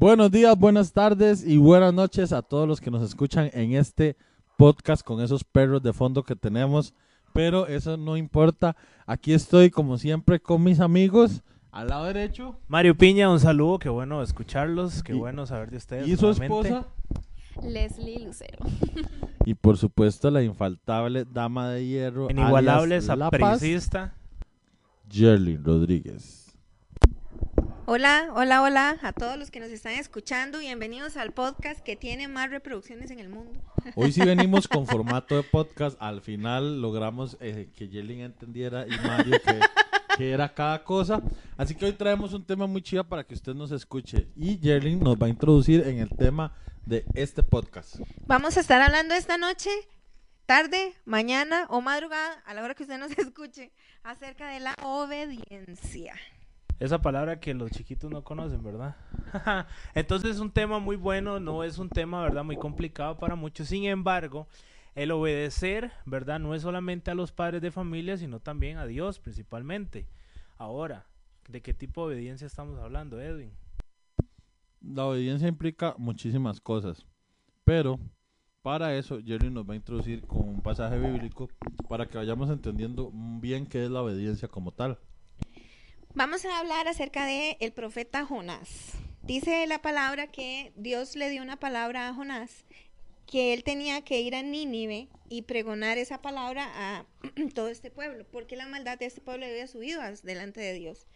Buenos días, buenas tardes y buenas noches a todos los que nos escuchan en este podcast con esos perros de fondo que tenemos. Pero eso no importa. Aquí estoy como siempre con mis amigos. Al lado derecho. Mario Piña, un saludo, qué bueno escucharlos, qué Y- bueno saber de ustedes. Y su nuevamente. esposa. Leslie Lucero. Y por supuesto la infaltable dama de hierro. Inigualable, sapricista. Jerlyn Rodríguez. Hola, hola, hola a todos los que nos están escuchando. Bienvenidos al podcast que tiene más reproducciones en el mundo. Hoy sí venimos con formato de podcast. Al final logramos eh, que Jerlyn entendiera y Mario que, que era cada cosa. Así que hoy traemos un tema muy chido para que usted nos escuche. Y Jerlyn nos va a introducir en el tema de este podcast. Vamos a estar hablando esta noche, tarde, mañana o madrugada, a la hora que usted nos escuche, acerca de la obediencia. Esa palabra que los chiquitos no conocen, ¿verdad? Entonces es un tema muy bueno, no es un tema, ¿verdad? Muy complicado para muchos. Sin embargo, el obedecer, ¿verdad? No es solamente a los padres de familia, sino también a Dios principalmente. Ahora, ¿de qué tipo de obediencia estamos hablando, Edwin? La obediencia implica muchísimas cosas. Pero para eso Jerlyn nos va a introducir con un pasaje bíblico para que vayamos entendiendo bien qué es la obediencia como tal. Vamos a hablar acerca de el profeta Jonás. Dice la palabra que Dios le dio una palabra a Jonás, que él tenía que ir a Nínive y pregonar esa palabra a todo este pueblo, porque la maldad de este pueblo había subido delante de Dios.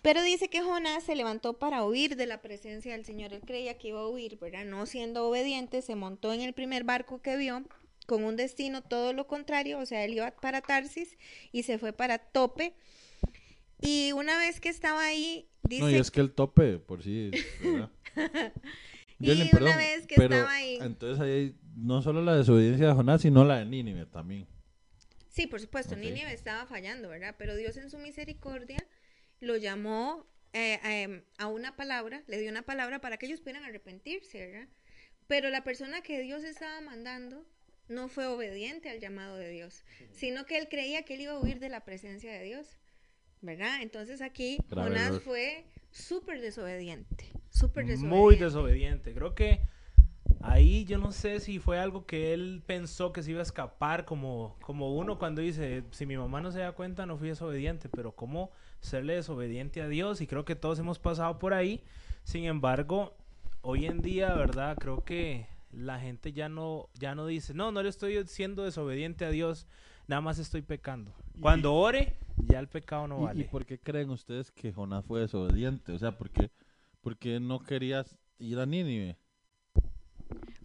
Pero dice que Jonás se levantó para huir de la presencia del Señor. Él creía que iba a huir, ¿verdad? No siendo obediente, se montó en el primer barco que vio con un destino todo lo contrario, o sea, él iba para Tarsis y se fue para Tope. Y una vez que estaba ahí, dice No, y es que el tope por sí, ¿verdad? Y una vez que pero estaba ahí- entonces ahí hay no solo la desobediencia de Jonás, sino la de Nínive también. Sí, por supuesto, Ok. Nínive estaba fallando, ¿verdad? Pero Dios en su misericordia lo llamó eh, em, a una palabra, le dio una palabra para que ellos pudieran arrepentirse, ¿verdad? Pero la persona que Dios estaba mandando no fue obediente al llamado de Dios, sino que él creía que él iba a huir de la presencia de Dios, ¿verdad? Entonces aquí Grave Jonás error. fue súper desobediente, súper desobediente. Muy desobediente. Creo que ahí yo no sé si fue algo que él pensó que se iba a escapar, como, como uno cuando dice, si mi mamá no se da cuenta, no fui desobediente, pero cómo serle desobediente a Dios, y creo que todos hemos pasado por ahí. Sin embargo, hoy en día, ¿verdad? Creo que la gente ya no, ya no dice, no, no le estoy siendo desobediente a Dios, nada más estoy pecando. Y- Cuando ore, ya el pecado no ¿Y- ¿Y, vale. por qué creen ustedes que Jonás fue desobediente? O sea, ¿por qué, por qué no querías ir a Nínive?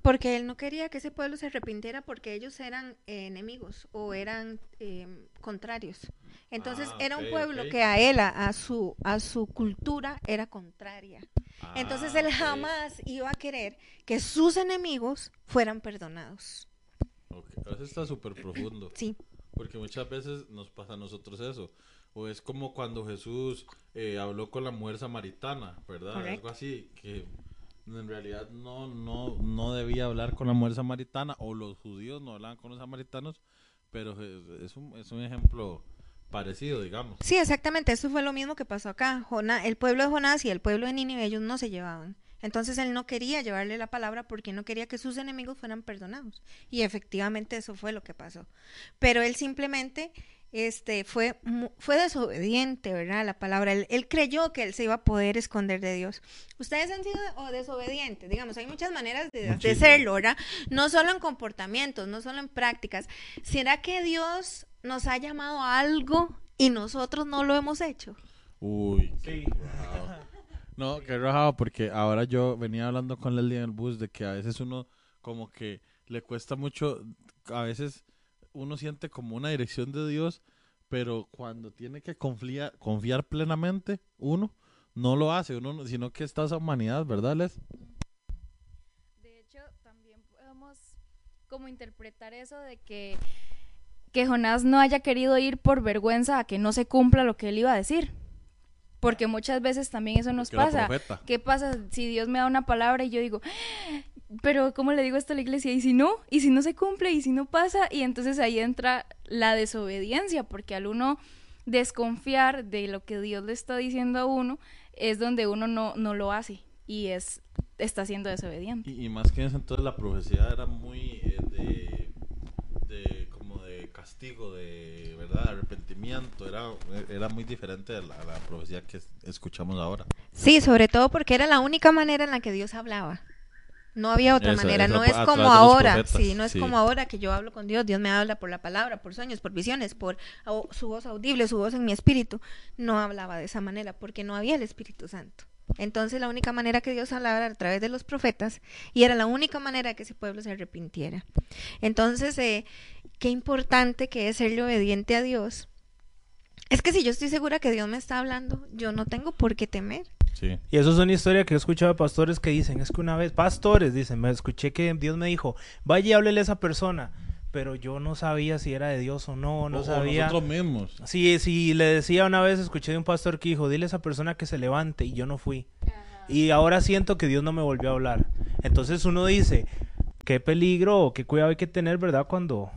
Porque él no quería que ese pueblo se arrepintiera porque ellos eran eh, enemigos o eran eh, contrarios. Entonces Ah, era un pueblo que a él, a, a su, a su cultura, era contraria. Entonces Ah, él ok. jamás iba a querer que sus enemigos fueran perdonados. Eso está súper profundo. Sí, Porque muchas veces nos pasa a nosotros eso. O es como cuando Jesús eh, habló con la mujer samaritana, ¿verdad? Algo así, que en realidad no, no, no debía hablar con la mujer samaritana, o los judíos no hablaban con los samaritanos, pero es, un, es un ejemplo parecido, digamos. sí, exactamente. Eso fue lo mismo que pasó acá. Jona- el pueblo de Jonás y el pueblo de Nínive, ellos no se llevaban. Entonces él no quería llevarle la palabra porque no quería que sus enemigos fueran perdonados. Y efectivamente eso fue lo que pasó. Pero él simplemente este, fue, fue desobediente, ¿verdad? a La palabra. Él, él creyó que él se iba a poder esconder de Dios. Ustedes han sido o desobedientes, digamos, hay muchas maneras de, de serlo, ¿verdad? No solo en comportamientos, no solo en prácticas. ¿Será que Dios nos ha llamado a algo y nosotros no lo hemos hecho? Uy, Sí. No, qué rajado, porque ahora yo venía hablando con Leslie en el bus de que a veces uno como que le cuesta mucho, a veces uno siente como una dirección de Dios, pero cuando tiene que confiar, plenamente, uno no lo hace, uno no- sino que está esa humanidad, ¿verdad, Les? De hecho, también podemos como interpretar eso de que, que Jonás no haya querido ir por vergüenza a que no se cumpla lo que él iba a decir. Porque muchas veces también eso nos Porque pasa. ¿Qué pasa si Dios me da una palabra y yo digo, pero ¿cómo le digo esto a la iglesia? ¿Y si no? ¿Y si no se cumple? ¿Y si no pasa? Y entonces ahí entra la desobediencia, porque al uno desconfiar de lo que Dios le está diciendo a uno, es donde uno no, no lo hace. Y es está siendo desobediente. Y, y más que eso, entonces la profecía era muy eh, de castigo, de verdad, arrepentimiento, era, era muy diferente a la, a la profecía que es- escuchamos ahora. Sí, sobre todo porque era la única manera en la que Dios hablaba. No había otra Eso, manera, eso, no es como ahora, sí, no es sí. como ahora que yo hablo con Dios, Dios me habla por la palabra, por sueños, por visiones, por su voz audible, su voz en mi espíritu. No hablaba de esa manera porque no había el Espíritu Santo. Entonces la única manera que Dios hablaba era a través de los profetas y era la única manera que ese pueblo se arrepintiera. Entonces, eh, qué importante que es serle obediente a Dios. Es que si yo estoy segura que Dios me está hablando, yo no tengo por qué temer. Sí. Y eso es una historia que he escuchado de pastores que dicen, es que una vez, pastores dicen, me escuché que Dios me dijo, vaya y háblele a esa persona, pero yo no sabía si era de Dios o no, no O- sabía. nosotros mismos. Sí, sí, le decía una vez, escuché de un pastor que dijo, dile a esa persona que se levante y yo no fui. Y ahora siento que Dios no me volvió a hablar. Entonces uno dice, qué peligro o qué cuidado hay que tener, ¿verdad? Cuando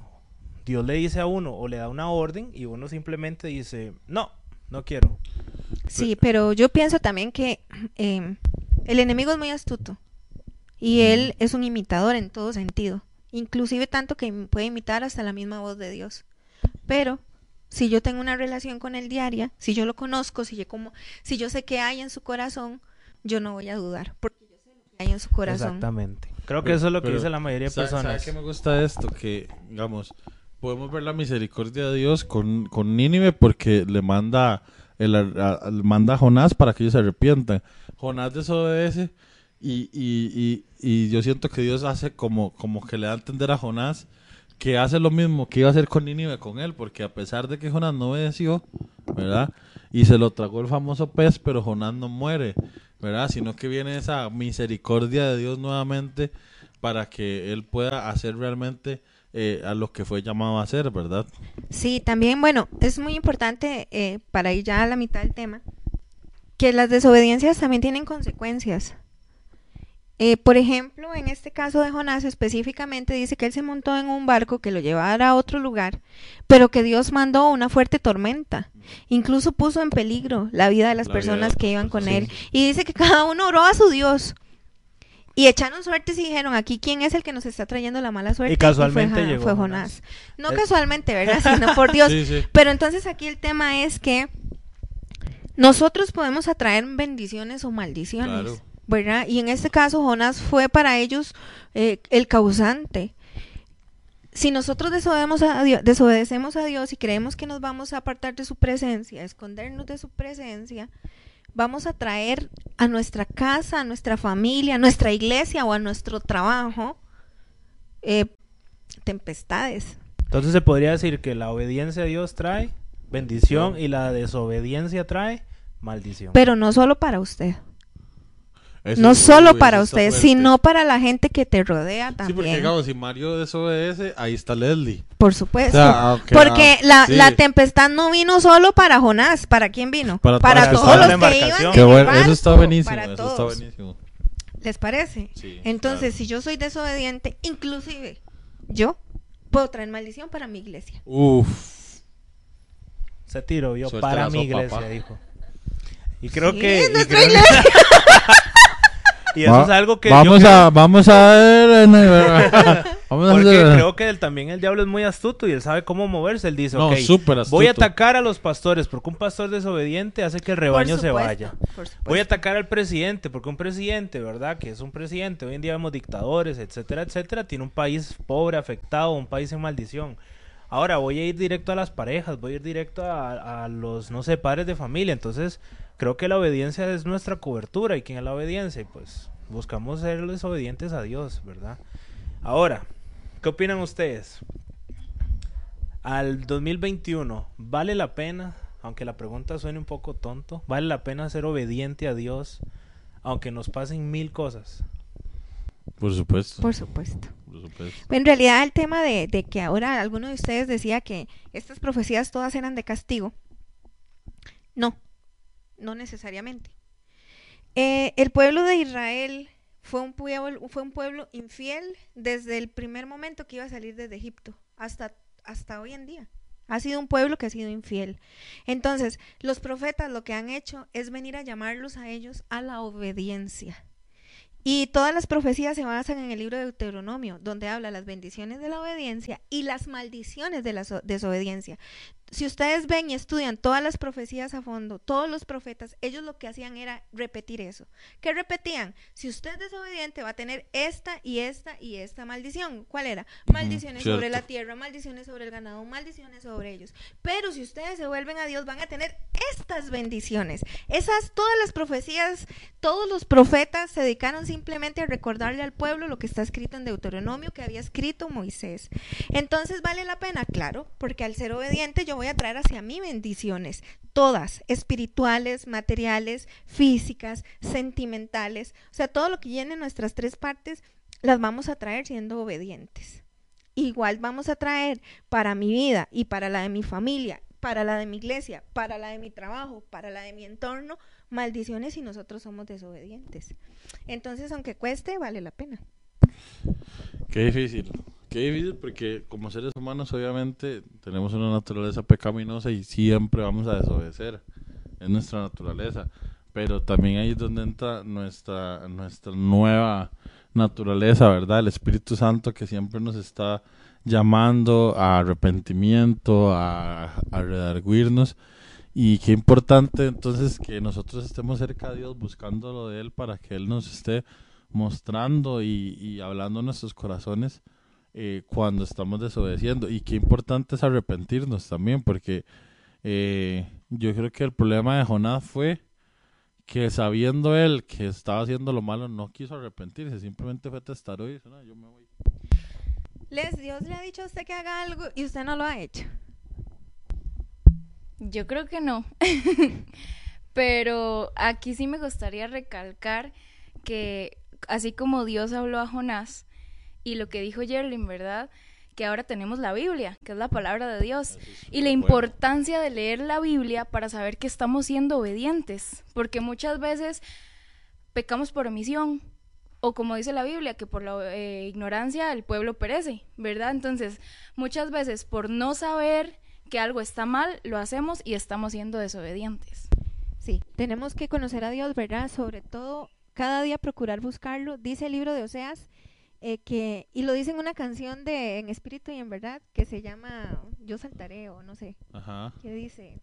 Dios le dice a uno o le da una orden y uno simplemente dice, no, no quiero. Sí, pero yo pienso también que eh, el enemigo es muy astuto y él es un imitador en todo sentido, inclusive tanto que puede imitar hasta la misma voz de Dios. Pero si yo tengo una relación con él diaria, si yo lo conozco, si yo como, si yo sé qué hay en su corazón, yo no voy a dudar porque yo sé lo que hay en su corazón. Exactamente. Creo que Pero- eso es lo que pero, dice la mayoría de ¿sabe- sabe personas. qué me gusta esto? Que, digamos, podemos ver la misericordia de Dios con, con Nínive porque le manda, el, a- manda a Jonás para que ellos se arrepientan. Jonás desobedece y, y, y, y yo siento que Dios hace como, como que le da a entender a Jonás que hace lo mismo que iba a hacer con Nínive con él, porque a pesar de que Jonás no obedeció, ¿verdad? Y se lo tragó el famoso pez, pero Jonás no muere, ¿verdad? Sino que viene esa misericordia de Dios nuevamente para que él pueda hacer realmente eh, a lo que fue llamado a hacer, ¿verdad? Sí, también, bueno, es muy importante eh, para ir ya a la mitad del tema, que las desobediencias también tienen consecuencias. Eh, por ejemplo, en este caso de Jonás específicamente dice que él se montó en un barco que lo llevara a otro lugar, pero que Dios mandó una fuerte tormenta. Incluso puso en peligro la vida de las La vida de personas que iban con él. Y dice que cada uno oró a su Dios. Y echaron suertes y dijeron, aquí quién es el que nos está trayendo la mala suerte. Y casualmente fue, Ja- llegó fue Jonás. Jonás. No Eh. casualmente, ¿verdad? Sino por Dios. Sí, sí. Pero entonces aquí el tema es que nosotros podemos atraer bendiciones o maldiciones, Claro. ¿verdad? Y en este caso Jonás fue para ellos eh, el causante. Si nosotros desobedecemos a, Dios, desobedecemos a Dios y creemos que nos vamos a apartar de su presencia, escondernos de su presencia, vamos a traer a nuestra casa, a nuestra familia, a nuestra iglesia o a nuestro trabajo eh, tempestades. Entonces se podría decir que la obediencia a Dios trae bendición y la desobediencia trae maldición. Pero no solo para usted. Eso- no solo para usted, fuerte. sino para la gente que te rodea Sí, también. porque digamos, si Mario desobedece, ahí está Leslie. Por O supuesto. sea, Porque ah, la, sí. la tempestad no vino solo para Jonás. ¿Para quién vino? Para Para, todos todos los que iban Qué el bueno, eso está buenísimo, Para eso está todos. buenísimo. ¿Les parece? Sí, Entonces, claro. si yo soy desobediente, inclusive yo puedo traer maldición para mi iglesia. Uf. Se tiró yo Suelta para mi iglesia, dijo. Y creo Sí, que... es y nuestra creo- iglesia. Y eso Va- es algo que... yo vamos creo- a vamos a ver en el- vamos a Porque creo que él, también el diablo es muy astuto y él sabe cómo moverse. Él dice, No, ok, súper astuto. voy a atacar a los pastores porque un pastor desobediente hace que el rebaño se vaya. Voy a atacar al presidente porque un presidente, ¿verdad? Que es un presidente. Hoy en día vemos dictadores, etcétera, etcétera. Tiene un país pobre, afectado, un país en maldición. Ahora voy a ir directo a las parejas, voy a ir directo a, a los, no sé, padres de familia. Entonces, creo que la obediencia es nuestra cobertura. ¿Y quién es la obediencia? Pues buscamos ser desobedientes a Dios, ¿verdad? Ahora, ¿qué opinan ustedes? Al 2021, ¿vale la pena, aunque la pregunta suene un poco tonto, ¿vale la pena ser obediente a Dios aunque nos pasen mil cosas? Por supuesto. Por supuesto. por supuesto. En realidad el tema de, de que ahora alguno de ustedes decía que estas profecías todas eran de castigo, no, no necesariamente. Eh, el pueblo de Israel fue un, pueblo, fue un pueblo infiel desde el primer momento que iba a salir desde Egipto hasta, hasta hoy en día. Ha sido un pueblo que ha sido infiel. Entonces, los profetas lo que han hecho es venir a llamarlos a ellos a la obediencia. Y todas las profecías se basan en el libro de Deuteronomio, donde habla las bendiciones de la obediencia y las maldiciones de la so- desobediencia. Si ustedes ven y estudian todas las profecías a fondo, todos los profetas, ellos lo que hacían era repetir eso. ¿Qué repetían? Si usted es desobediente va a tener esta y esta y esta maldición. ¿Cuál era? Maldiciones sobre la tierra, maldiciones sobre el ganado, maldiciones sobre ellos. Pero si ustedes se vuelven a Dios van a tener estas bendiciones. Esas, todas las profecías, todos los profetas se dedicaron simplemente a recordarle al pueblo lo que está escrito en Deuteronomio que había escrito Moisés. Entonces vale la pena, claro, porque al ser obediente yo voy a traer hacia mí bendiciones, todas, espirituales, materiales, físicas, sentimentales, o sea, todo lo que llene nuestras tres partes las vamos a traer siendo obedientes. Igual vamos a traer para mi vida y para la de mi familia, para la de mi iglesia, para la de mi trabajo, para la de mi entorno, maldiciones si nosotros somos desobedientes. Entonces, aunque cueste, vale la pena. Qué difícil. Qué difícil porque como seres humanos obviamente tenemos una naturaleza pecaminosa y siempre vamos a desobedecer. Es nuestra naturaleza. Pero también ahí es donde entra nuestra, nuestra nueva naturaleza, ¿verdad? El Espíritu Santo que siempre nos está llamando a arrepentimiento, a, a redarguirnos. Y qué importante entonces que nosotros estemos cerca de Dios, buscando lo de Él para que Él nos esté mostrando y, y hablando en nuestros corazones eh, cuando estamos desobedeciendo. Y qué importante es arrepentirnos también, porque eh, yo creo que el problema de Jonás fue que sabiendo él que estaba haciendo lo malo, no quiso arrepentirse, simplemente fue testarudo y no, yo me voy. Les, Dios le ha dicho a usted que haga algo y usted no lo ha hecho. Yo creo que no. Pero aquí sí me gustaría recalcar que así como Dios habló a Jonás y lo que dijo Yerlin, ¿verdad? Que ahora tenemos la Biblia, que es la palabra de Dios. Y la importancia de leer la Biblia para saber que estamos siendo obedientes. Porque muchas veces pecamos por omisión. O como dice la Biblia, que por la eh, ignorancia el pueblo perece, ¿verdad? Entonces, muchas veces por no saber que algo está mal, lo hacemos y estamos siendo desobedientes. Sí, tenemos que conocer a Dios, ¿verdad? Sobre todo, cada día procurar buscarlo. Dice el libro de Oseas eh, que, y lo dice en una canción de En Espíritu y en Verdad, que se llama Yo Saltaré o no sé, Ajá. que dice,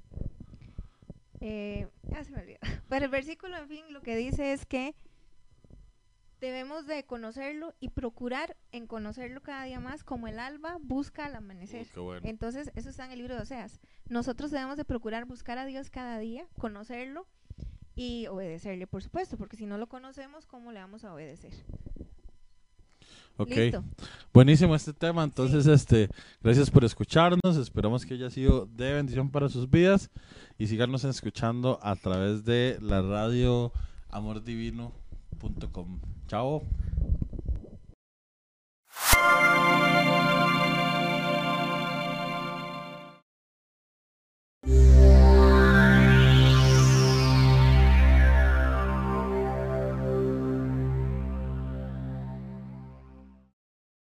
eh, ah, se me olvidó. Pero el versículo, en fin, lo que dice es que debemos de conocerlo y procurar en conocerlo cada día más, como el alba busca al amanecer. Bueno. Entonces, eso está en el libro de Oseas. Nosotros debemos de procurar buscar a Dios cada día, conocerlo y obedecerle, por supuesto, porque si no lo conocemos, ¿cómo le vamos a obedecer? Ok. Listo. Buenísimo este tema, entonces este, gracias por escucharnos, esperamos que haya sido de bendición para sus vidas y síganos escuchando a través de la radio amordivino.com. Chao.